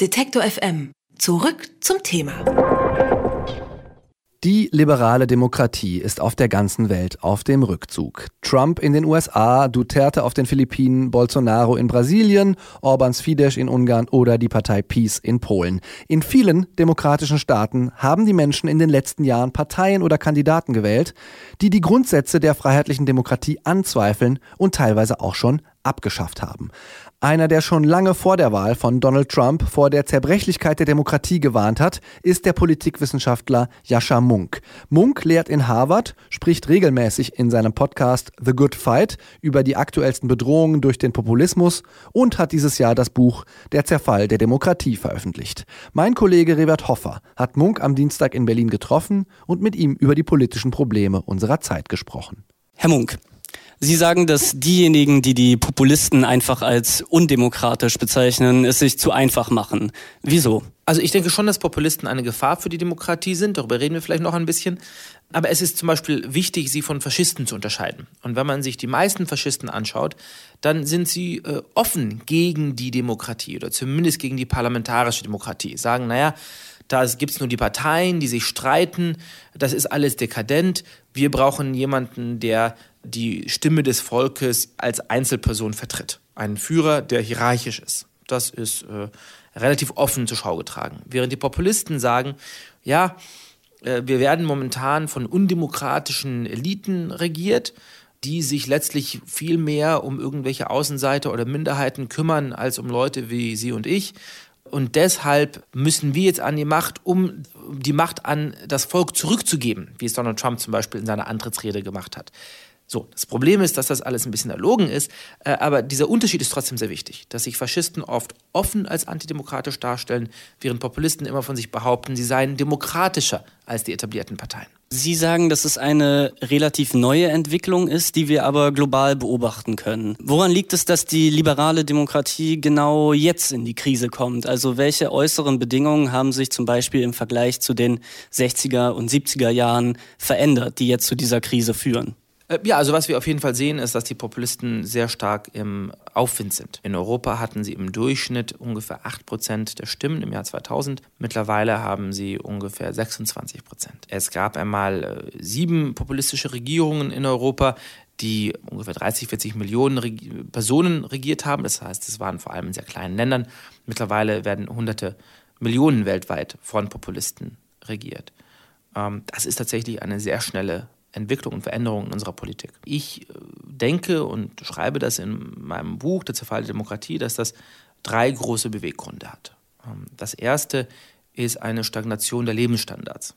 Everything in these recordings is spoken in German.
Detektor FM. Zurück zum Thema. Die liberale Demokratie ist auf der ganzen Welt auf dem Rückzug. Trump in den USA, Duterte auf den Philippinen, Bolsonaro in Brasilien, Orbans Fidesz in Ungarn oder die Partei Peace in Polen. In vielen demokratischen Staaten haben die Menschen in den letzten Jahren Parteien oder Kandidaten gewählt, die die Grundsätze der freiheitlichen Demokratie anzweifeln und teilweise auch schon abgeschafft haben. Einer, der schon lange vor der Wahl von Donald Trump vor der Zerbrechlichkeit der Demokratie gewarnt hat, ist der Politikwissenschaftler Jascha Munk. Munk lehrt in Harvard, spricht regelmäßig in seinem Podcast The Good Fight über die aktuellsten Bedrohungen durch den Populismus und hat dieses Jahr das Buch Der Zerfall der Demokratie veröffentlicht. Mein Kollege Revert Hoffer hat Munk am Dienstag in Berlin getroffen und mit ihm über die politischen Probleme unserer Zeit gesprochen. Herr Munk, Sie sagen, dass diejenigen, die die Populisten einfach als undemokratisch bezeichnen, es sich zu einfach machen. Wieso? Also ich denke schon, dass Populisten eine Gefahr für die Demokratie sind. Darüber reden wir vielleicht noch ein bisschen. Aber es ist zum Beispiel wichtig, sie von Faschisten zu unterscheiden. Und wenn man sich die meisten Faschisten anschaut, dann sind sie äh, offen gegen die Demokratie oder zumindest gegen die parlamentarische Demokratie. Sagen, naja, da gibt es nur die Parteien, die sich streiten, das ist alles dekadent. Wir brauchen jemanden, der die Stimme des Volkes als Einzelperson vertritt. Einen Führer, der hierarchisch ist. Das ist äh, relativ offen zur Schau getragen. Während die Populisten sagen, ja, äh, wir werden momentan von undemokratischen Eliten regiert, die sich letztlich viel mehr um irgendwelche Außenseiter oder Minderheiten kümmern als um Leute wie Sie und ich. Und deshalb müssen wir jetzt an die Macht, um die Macht an das Volk zurückzugeben, wie es Donald Trump zum Beispiel in seiner Antrittsrede gemacht hat. So, das Problem ist, dass das alles ein bisschen erlogen ist, äh, aber dieser Unterschied ist trotzdem sehr wichtig, dass sich Faschisten oft offen als antidemokratisch darstellen, während Populisten immer von sich behaupten, sie seien demokratischer als die etablierten Parteien. Sie sagen, dass es eine relativ neue Entwicklung ist, die wir aber global beobachten können. Woran liegt es, dass die liberale Demokratie genau jetzt in die Krise kommt? Also welche äußeren Bedingungen haben sich zum Beispiel im Vergleich zu den 60er und 70er Jahren verändert, die jetzt zu dieser Krise führen? Äh, ja, also was wir auf jeden Fall sehen, ist, dass die Populisten sehr stark im Aufwind sind. In Europa hatten sie im Durchschnitt ungefähr 8% der Stimmen im Jahr 2000. Mittlerweile haben sie ungefähr 26%. Es gab einmal äh, sieben populistische Regierungen in Europa, die ungefähr 30, 40 Millionen Reg Personen regiert haben. Das heißt, es waren vor allem in sehr kleinen Ländern. Mittlerweile werden hunderte Millionen weltweit von Populisten regiert. Ähm, das ist tatsächlich eine sehr schnelle Entwicklung und Veränderung in unserer Politik. Ich äh, denke und schreibe das in meinem Buch Der Zerfall der Demokratie, dass das drei große Beweggründe hat. Ähm, das erste ist eine Stagnation der Lebensstandards.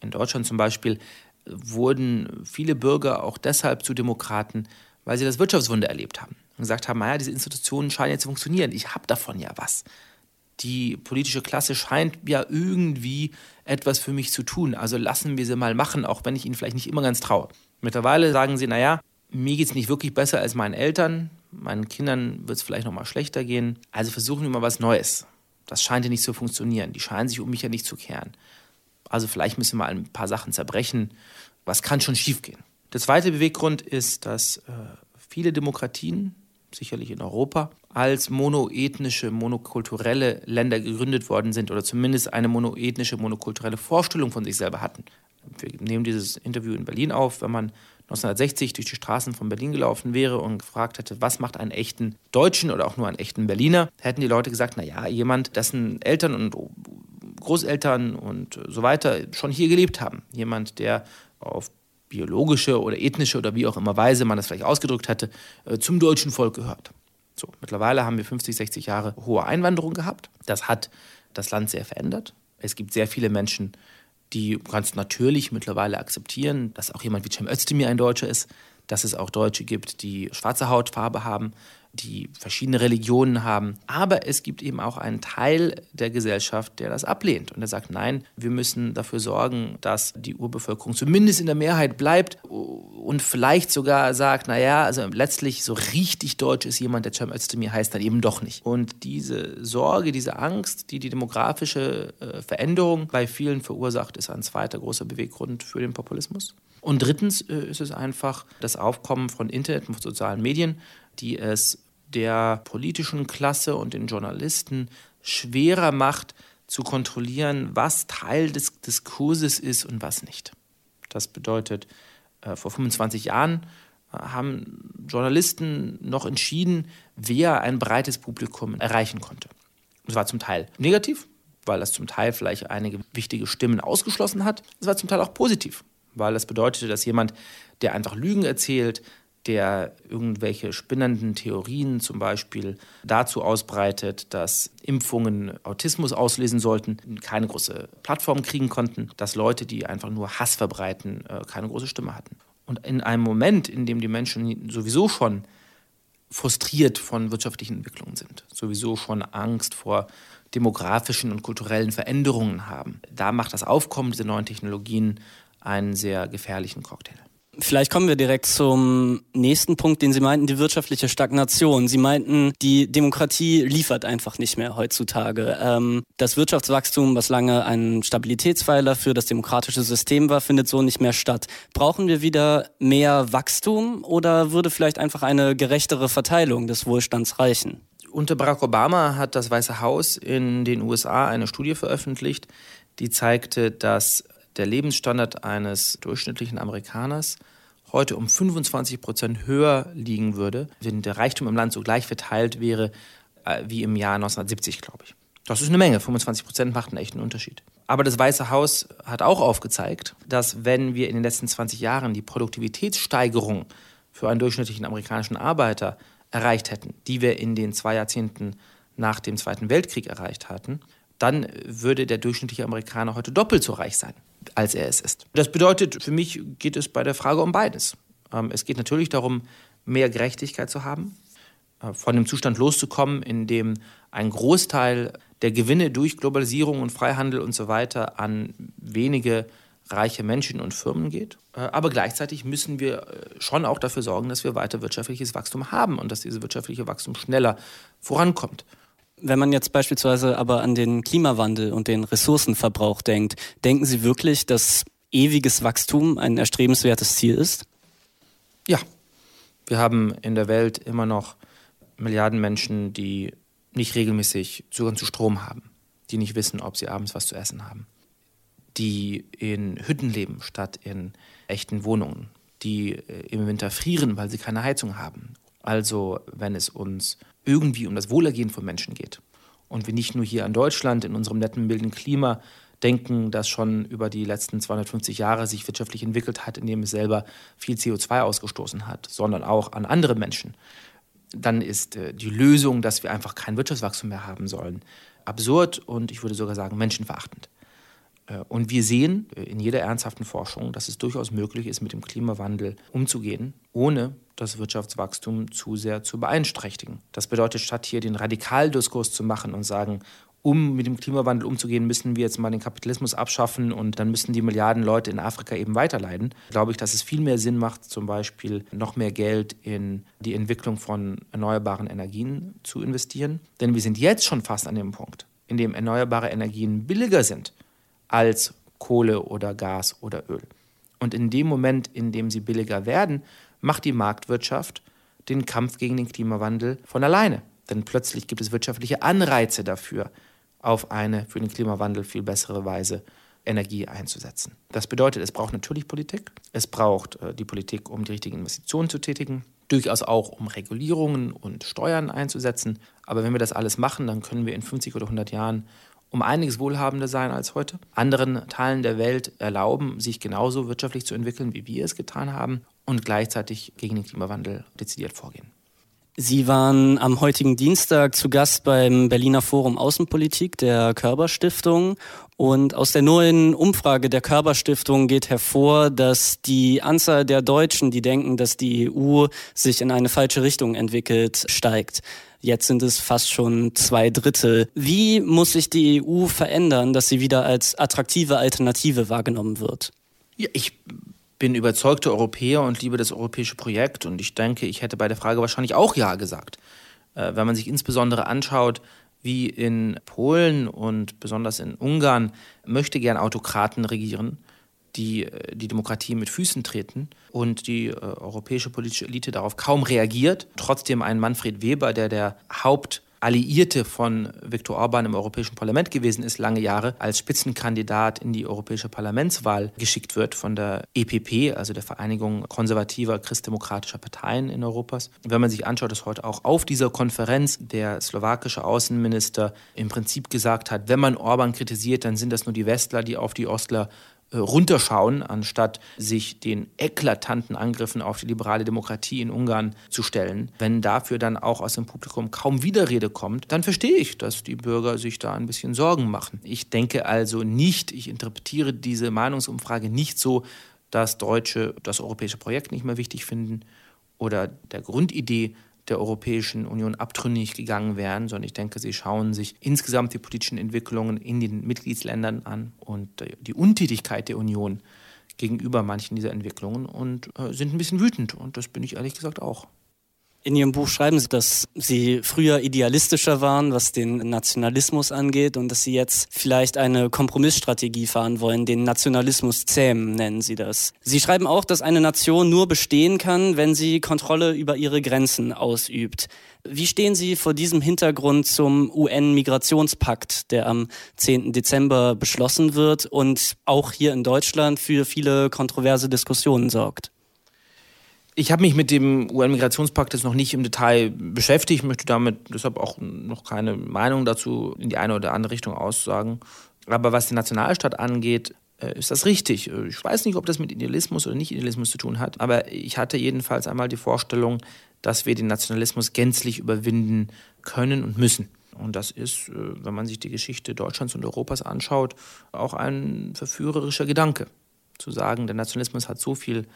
In Deutschland zum Beispiel wurden viele Bürger auch deshalb zu Demokraten, weil sie das Wirtschaftswunder erlebt haben und gesagt haben, naja, diese Institutionen scheinen jetzt zu funktionieren, ich habe davon ja was die politische Klasse scheint ja irgendwie etwas für mich zu tun. Also lassen wir sie mal machen, auch wenn ich ihnen vielleicht nicht immer ganz traue. Mittlerweile sagen sie, naja, mir geht es nicht wirklich besser als meinen Eltern, meinen Kindern wird es vielleicht noch mal schlechter gehen. Also versuchen wir mal was Neues. Das scheint ja nicht zu funktionieren. Die scheinen sich um mich ja nicht zu kehren. Also vielleicht müssen wir mal ein paar Sachen zerbrechen. Was kann schon schiefgehen? Der zweite Beweggrund ist, dass äh, viele Demokratien sicherlich in Europa, als monoethnische, monokulturelle Länder gegründet worden sind oder zumindest eine monoethnische, monokulturelle Vorstellung von sich selber hatten. Wir nehmen dieses Interview in Berlin auf, wenn man 1960 durch die Straßen von Berlin gelaufen wäre und gefragt hätte, was macht einen echten Deutschen oder auch nur einen echten Berliner, hätten die Leute gesagt, naja, jemand, dessen Eltern und Großeltern und so weiter schon hier gelebt haben. Jemand, der auf biologische oder ethnische oder wie auch immer Weise man das vielleicht ausgedrückt hatte, äh, zum deutschen Volk gehört. So, mittlerweile haben wir 50, 60 Jahre hohe Einwanderung gehabt. Das hat das Land sehr verändert. Es gibt sehr viele Menschen, die ganz natürlich mittlerweile akzeptieren, dass auch jemand wie Cem Özdemir ein Deutscher ist, dass es auch Deutsche gibt, die schwarze Hautfarbe haben, die verschiedene Religionen haben. Aber es gibt eben auch einen Teil der Gesellschaft, der das ablehnt und der sagt, nein, wir müssen dafür sorgen, dass die Urbevölkerung zumindest in der Mehrheit bleibt und vielleicht sogar sagt, naja, also letztlich so richtig deutsch ist jemand, der Cem Özdemir heißt, dann eben doch nicht. Und diese Sorge, diese Angst, die die demografische äh, Veränderung bei vielen verursacht, ist ein zweiter großer Beweggrund für den Populismus. Und drittens äh, ist es einfach das Aufkommen von Internet und sozialen Medien, die es der politischen Klasse und den Journalisten schwerer macht, zu kontrollieren, was Teil des Diskurses ist und was nicht. Das bedeutet, äh, vor 25 Jahren äh, haben Journalisten noch entschieden, wer ein breites Publikum erreichen konnte. Das war zum Teil negativ, weil das zum Teil vielleicht einige wichtige Stimmen ausgeschlossen hat. Es war zum Teil auch positiv, weil das bedeutete, dass jemand, der einfach Lügen erzählt, der irgendwelche spinnenden Theorien zum Beispiel dazu ausbreitet, dass Impfungen Autismus auslesen sollten, keine große Plattform kriegen konnten, dass Leute, die einfach nur Hass verbreiten, äh, keine große Stimme hatten. Und in einem Moment, in dem die Menschen sowieso schon frustriert von wirtschaftlichen Entwicklungen sind, sowieso schon Angst vor demografischen und kulturellen Veränderungen haben, da macht das Aufkommen dieser neuen Technologien einen sehr gefährlichen Cocktail. Vielleicht kommen wir direkt zum nächsten Punkt, den Sie meinten, die wirtschaftliche Stagnation. Sie meinten, die Demokratie liefert einfach nicht mehr heutzutage. Ähm, das Wirtschaftswachstum, was lange ein Stabilitätspfeiler für das demokratische System war, findet so nicht mehr statt. Brauchen wir wieder mehr Wachstum oder würde vielleicht einfach eine gerechtere Verteilung des Wohlstands reichen? Unter Barack Obama hat das Weiße Haus in den USA eine Studie veröffentlicht, die zeigte, dass der Lebensstandard eines durchschnittlichen Amerikaners heute um 25 Prozent höher liegen würde, wenn der Reichtum im Land so gleich verteilt wäre äh, wie im Jahr 1970, glaube ich. Das ist eine Menge. 25 Prozent macht einen echten Unterschied. Aber das Weiße Haus hat auch aufgezeigt, dass wenn wir in den letzten 20 Jahren die Produktivitätssteigerung für einen durchschnittlichen amerikanischen Arbeiter erreicht hätten, die wir in den zwei Jahrzehnten nach dem Zweiten Weltkrieg erreicht hatten, dann würde der durchschnittliche Amerikaner heute doppelt so reich sein als er es ist. Das bedeutet, für mich geht es bei der Frage um beides. Ähm, es geht natürlich darum, mehr Gerechtigkeit zu haben, äh, von dem Zustand loszukommen, in dem ein Großteil der Gewinne durch Globalisierung und Freihandel und so weiter an wenige reiche Menschen und Firmen geht. Äh, aber gleichzeitig müssen wir äh, schon auch dafür sorgen, dass wir weiter wirtschaftliches Wachstum haben und dass dieses wirtschaftliche Wachstum schneller vorankommt. Wenn man jetzt beispielsweise aber an den Klimawandel und den Ressourcenverbrauch denkt, denken Sie wirklich, dass ewiges Wachstum ein erstrebenswertes Ziel ist? Ja. Wir haben in der Welt immer noch Milliarden Menschen, die nicht regelmäßig Zugang zu Strom haben, die nicht wissen, ob sie abends was zu essen haben, die in Hütten leben statt in echten Wohnungen, die äh, im Winter frieren, weil sie keine Heizung haben. Also wenn es uns irgendwie um das Wohlergehen von Menschen geht. Und wir nicht nur hier in Deutschland in unserem netten, milden Klima denken, das schon über die letzten 250 Jahre sich wirtschaftlich entwickelt hat, indem es selber viel CO2 ausgestoßen hat, sondern auch an andere Menschen, dann ist äh, die Lösung, dass wir einfach kein Wirtschaftswachstum mehr haben sollen, absurd und ich würde sogar sagen menschenverachtend. Äh, und wir sehen äh, in jeder ernsthaften Forschung, dass es durchaus möglich ist, mit dem Klimawandel umzugehen, ohne das Wirtschaftswachstum zu sehr zu beeinträchtigen. Das bedeutet, statt hier den Radikaldiskurs zu machen und sagen, um mit dem Klimawandel umzugehen, müssen wir jetzt mal den Kapitalismus abschaffen und dann müssen die Milliarden Leute in Afrika eben weiterleiden. Glaube ich, dass es viel mehr Sinn macht, zum Beispiel noch mehr Geld in die Entwicklung von erneuerbaren Energien zu investieren. Denn wir sind jetzt schon fast an dem Punkt, in dem erneuerbare Energien billiger sind als Kohle oder Gas oder Öl. Und in dem Moment, in dem sie billiger werden, macht die Marktwirtschaft den Kampf gegen den Klimawandel von alleine. Denn plötzlich gibt es wirtschaftliche Anreize dafür, auf eine für den Klimawandel viel bessere Weise Energie einzusetzen. Das bedeutet, es braucht natürlich Politik. Es braucht äh, die Politik, um die richtigen Investitionen zu tätigen. Durchaus auch, um Regulierungen und Steuern einzusetzen. Aber wenn wir das alles machen, dann können wir in 50 oder 100 Jahren um einiges wohlhabender sein als heute. Anderen Teilen der Welt erlauben, sich genauso wirtschaftlich zu entwickeln, wie wir es getan haben und gleichzeitig gegen den Klimawandel dezidiert vorgehen. Sie waren am heutigen Dienstag zu Gast beim Berliner Forum Außenpolitik der Körperstiftung. Und aus der neuen Umfrage der Körperstiftung geht hervor, dass die Anzahl der Deutschen, die denken, dass die EU sich in eine falsche Richtung entwickelt, steigt. Jetzt sind es fast schon zwei Drittel. Wie muss sich die EU verändern, dass sie wieder als attraktive Alternative wahrgenommen wird? Ja, ich bin überzeugter Europäer und liebe das europäische Projekt. Und ich denke, ich hätte bei der Frage wahrscheinlich auch Ja gesagt. Äh, wenn man sich insbesondere anschaut, wie in Polen und besonders in Ungarn möchte gern Autokraten regieren, die äh, die Demokratie mit Füßen treten und die äh, europäische politische Elite darauf kaum reagiert. Trotzdem ein Manfred Weber, der der Haupt Alliierte von Viktor Orban im Europäischen Parlament gewesen ist, lange Jahre, als Spitzenkandidat in die Europäische Parlamentswahl geschickt wird von der EPP, also der Vereinigung konservativer christdemokratischer Parteien in Europas. Wenn man sich anschaut, dass heute auch auf dieser Konferenz der slowakische Außenminister im Prinzip gesagt hat, wenn man Orban kritisiert, dann sind das nur die Westler, die auf die Ostler runterschauen, anstatt sich den eklatanten Angriffen auf die liberale Demokratie in Ungarn zu stellen. Wenn dafür dann auch aus dem Publikum kaum Widerrede kommt, dann verstehe ich, dass die Bürger sich da ein bisschen Sorgen machen. Ich denke also nicht, ich interpretiere diese Meinungsumfrage nicht so, dass Deutsche das europäische Projekt nicht mehr wichtig finden oder der Grundidee der Europäischen Union abtrünnig gegangen wären, sondern ich denke, sie schauen sich insgesamt die politischen Entwicklungen in den Mitgliedsländern an und die Untätigkeit der Union gegenüber manchen dieser Entwicklungen und äh, sind ein bisschen wütend. Und das bin ich ehrlich gesagt auch. In Ihrem Buch schreiben Sie, dass Sie früher idealistischer waren, was den Nationalismus angeht und dass Sie jetzt vielleicht eine Kompromissstrategie fahren wollen, den Nationalismus zähmen, nennen Sie das. Sie schreiben auch, dass eine Nation nur bestehen kann, wenn sie Kontrolle über ihre Grenzen ausübt. Wie stehen Sie vor diesem Hintergrund zum UN-Migrationspakt, der am 10. Dezember beschlossen wird und auch hier in Deutschland für viele kontroverse Diskussionen sorgt? Ich habe mich mit dem UN-Migrationspakt jetzt noch nicht im Detail beschäftigt, möchte damit deshalb auch noch keine Meinung dazu in die eine oder andere Richtung aussagen. Aber was den Nationalstaat angeht, äh, ist das richtig. Ich weiß nicht, ob das mit Idealismus oder nicht Idealismus zu tun hat, aber ich hatte jedenfalls einmal die Vorstellung, dass wir den Nationalismus gänzlich überwinden können und müssen. Und das ist, äh, wenn man sich die Geschichte Deutschlands und Europas anschaut, auch ein verführerischer Gedanke. Zu sagen, der Nationalismus hat so viel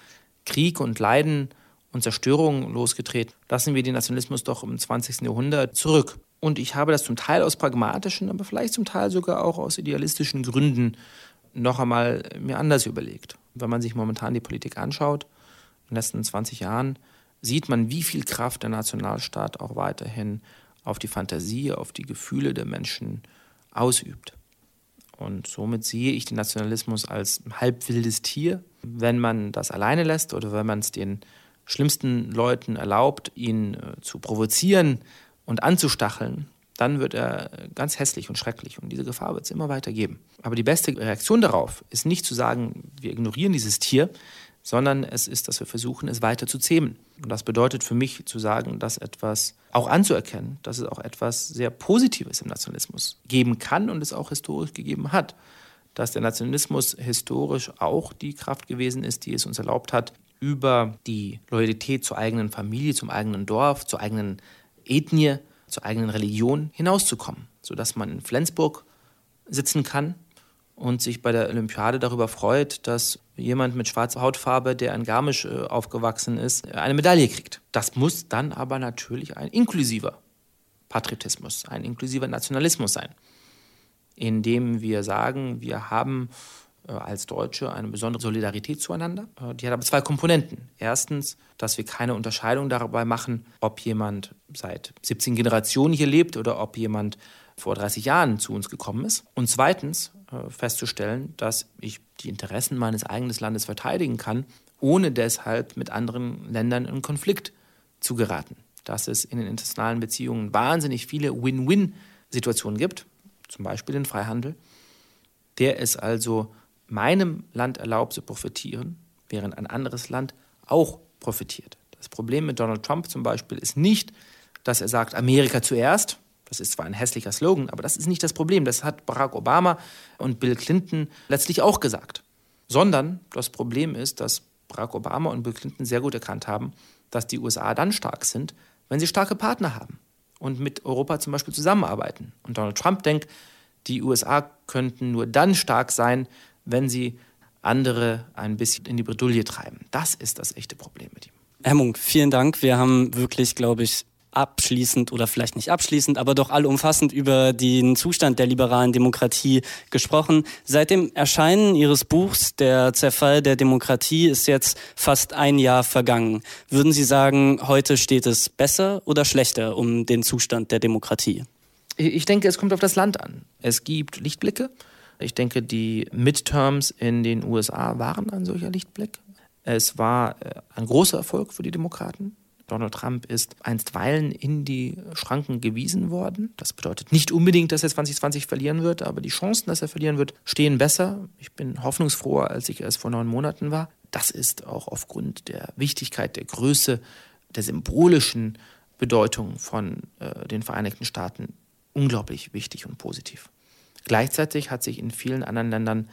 Krieg und Leiden und Zerstörung losgetreten. Lassen wir den Nationalismus doch im 20. Jahrhundert zurück. Und ich habe das zum Teil aus pragmatischen, aber vielleicht zum Teil sogar auch aus idealistischen Gründen noch einmal mir anders überlegt. Wenn man sich momentan die Politik anschaut, in den letzten 20 Jahren, sieht man, wie viel Kraft der Nationalstaat auch weiterhin auf die Fantasie, auf die Gefühle der Menschen ausübt. Und somit sehe ich den Nationalismus als halbwildes Tier. Wenn man das alleine lässt oder wenn man es den schlimmsten Leuten erlaubt, ihn äh, zu provozieren und anzustacheln, dann wird er ganz hässlich und schrecklich. Und diese Gefahr wird es immer weiter geben. Aber die beste Reaktion darauf ist nicht zu sagen, wir ignorieren dieses Tier, sondern es ist, dass wir versuchen, es weiter zu zähmen. Und das bedeutet für mich zu sagen, dass etwas auch anzuerkennen, dass es auch etwas sehr Positives im Nationalismus geben kann und es auch historisch gegeben hat. Dass der Nationalismus historisch auch die Kraft gewesen ist, die es uns erlaubt hat, über die Loyalität zur eigenen Familie, zum eigenen Dorf, zur eigenen Ethnie, zur eigenen Religion hinauszukommen, sodass man in Flensburg sitzen kann und sich bei der Olympiade darüber freut, dass jemand mit schwarzer Hautfarbe, der in Garmisch äh, aufgewachsen ist, eine Medaille kriegt. Das muss dann aber natürlich ein inklusiver Patriotismus, ein inklusiver Nationalismus sein, indem wir sagen, wir haben äh, als Deutsche eine besondere Solidarität zueinander. Äh, die hat aber zwei Komponenten. Erstens, dass wir keine Unterscheidung dabei machen, ob jemand seit 17 Generationen hier lebt oder ob jemand vor 30 Jahren zu uns gekommen ist. Und zweitens äh, festzustellen, dass ich die Interessen meines eigenen Landes verteidigen kann, ohne deshalb mit anderen Ländern in Konflikt zu geraten. Dass es in den internationalen Beziehungen wahnsinnig viele Win-Win-Situationen gibt, zum Beispiel den Freihandel, der es also meinem Land erlaubt zu profitieren, während ein anderes Land auch profitiert. Das Problem mit Donald Trump zum Beispiel ist nicht, dass er sagt, Amerika zuerst, das ist zwar ein hässlicher Slogan, aber das ist nicht das Problem. Das hat Barack Obama und Bill Clinton letztlich auch gesagt. Sondern das Problem ist, dass Barack Obama und Bill Clinton sehr gut erkannt haben, dass die USA dann stark sind, wenn sie starke Partner haben und mit Europa zum Beispiel zusammenarbeiten. Und Donald Trump denkt, die USA könnten nur dann stark sein, wenn sie andere ein bisschen in die Bredouille treiben. Das ist das echte Problem mit ihm. Herr Munk, vielen Dank. Wir haben wirklich, glaube ich, abschließend oder vielleicht nicht abschließend, aber doch allumfassend über den Zustand der liberalen Demokratie gesprochen. Seit dem Erscheinen Ihres Buchs Der Zerfall der Demokratie ist jetzt fast ein Jahr vergangen. Würden Sie sagen, heute steht es besser oder schlechter um den Zustand der Demokratie? Ich denke, es kommt auf das Land an. Es gibt Lichtblicke. Ich denke, die Midterms in den USA waren ein solcher Lichtblick. Es war äh, ein großer Erfolg für die Demokraten Donald Trump ist einstweilen in die Schranken gewiesen worden. Das bedeutet nicht unbedingt, dass er 2020 verlieren wird, aber die Chancen, dass er verlieren wird, stehen besser. Ich bin hoffnungsfroher, als ich es vor neun Monaten war. Das ist auch aufgrund der Wichtigkeit, der Größe, der symbolischen Bedeutung von äh, den Vereinigten Staaten unglaublich wichtig und positiv. Gleichzeitig hat sich in vielen anderen Ländern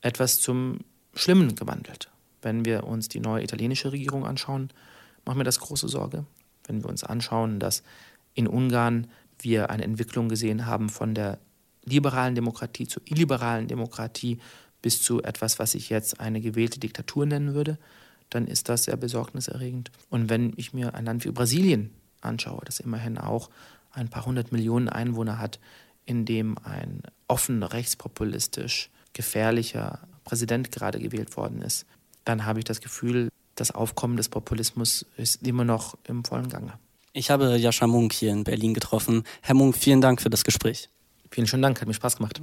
etwas zum Schlimmen gewandelt. Wenn wir uns die neue italienische Regierung anschauen, macht mir das große Sorge. Wenn wir uns anschauen, dass in Ungarn wir eine Entwicklung gesehen haben von der liberalen Demokratie zur illiberalen Demokratie bis zu etwas, was ich jetzt eine gewählte Diktatur nennen würde, dann ist das sehr besorgniserregend. Und wenn ich mir ein Land wie Brasilien anschaue, das immerhin auch ein paar hundert Millionen Einwohner hat, in dem ein offen rechtspopulistisch gefährlicher Präsident gerade gewählt worden ist, dann habe ich das Gefühl, das Aufkommen des Populismus ist immer noch im vollen Gange. Ich habe Jascha Munk hier in Berlin getroffen. Herr Munk, vielen Dank für das Gespräch. Vielen schönen Dank, hat mir Spaß gemacht.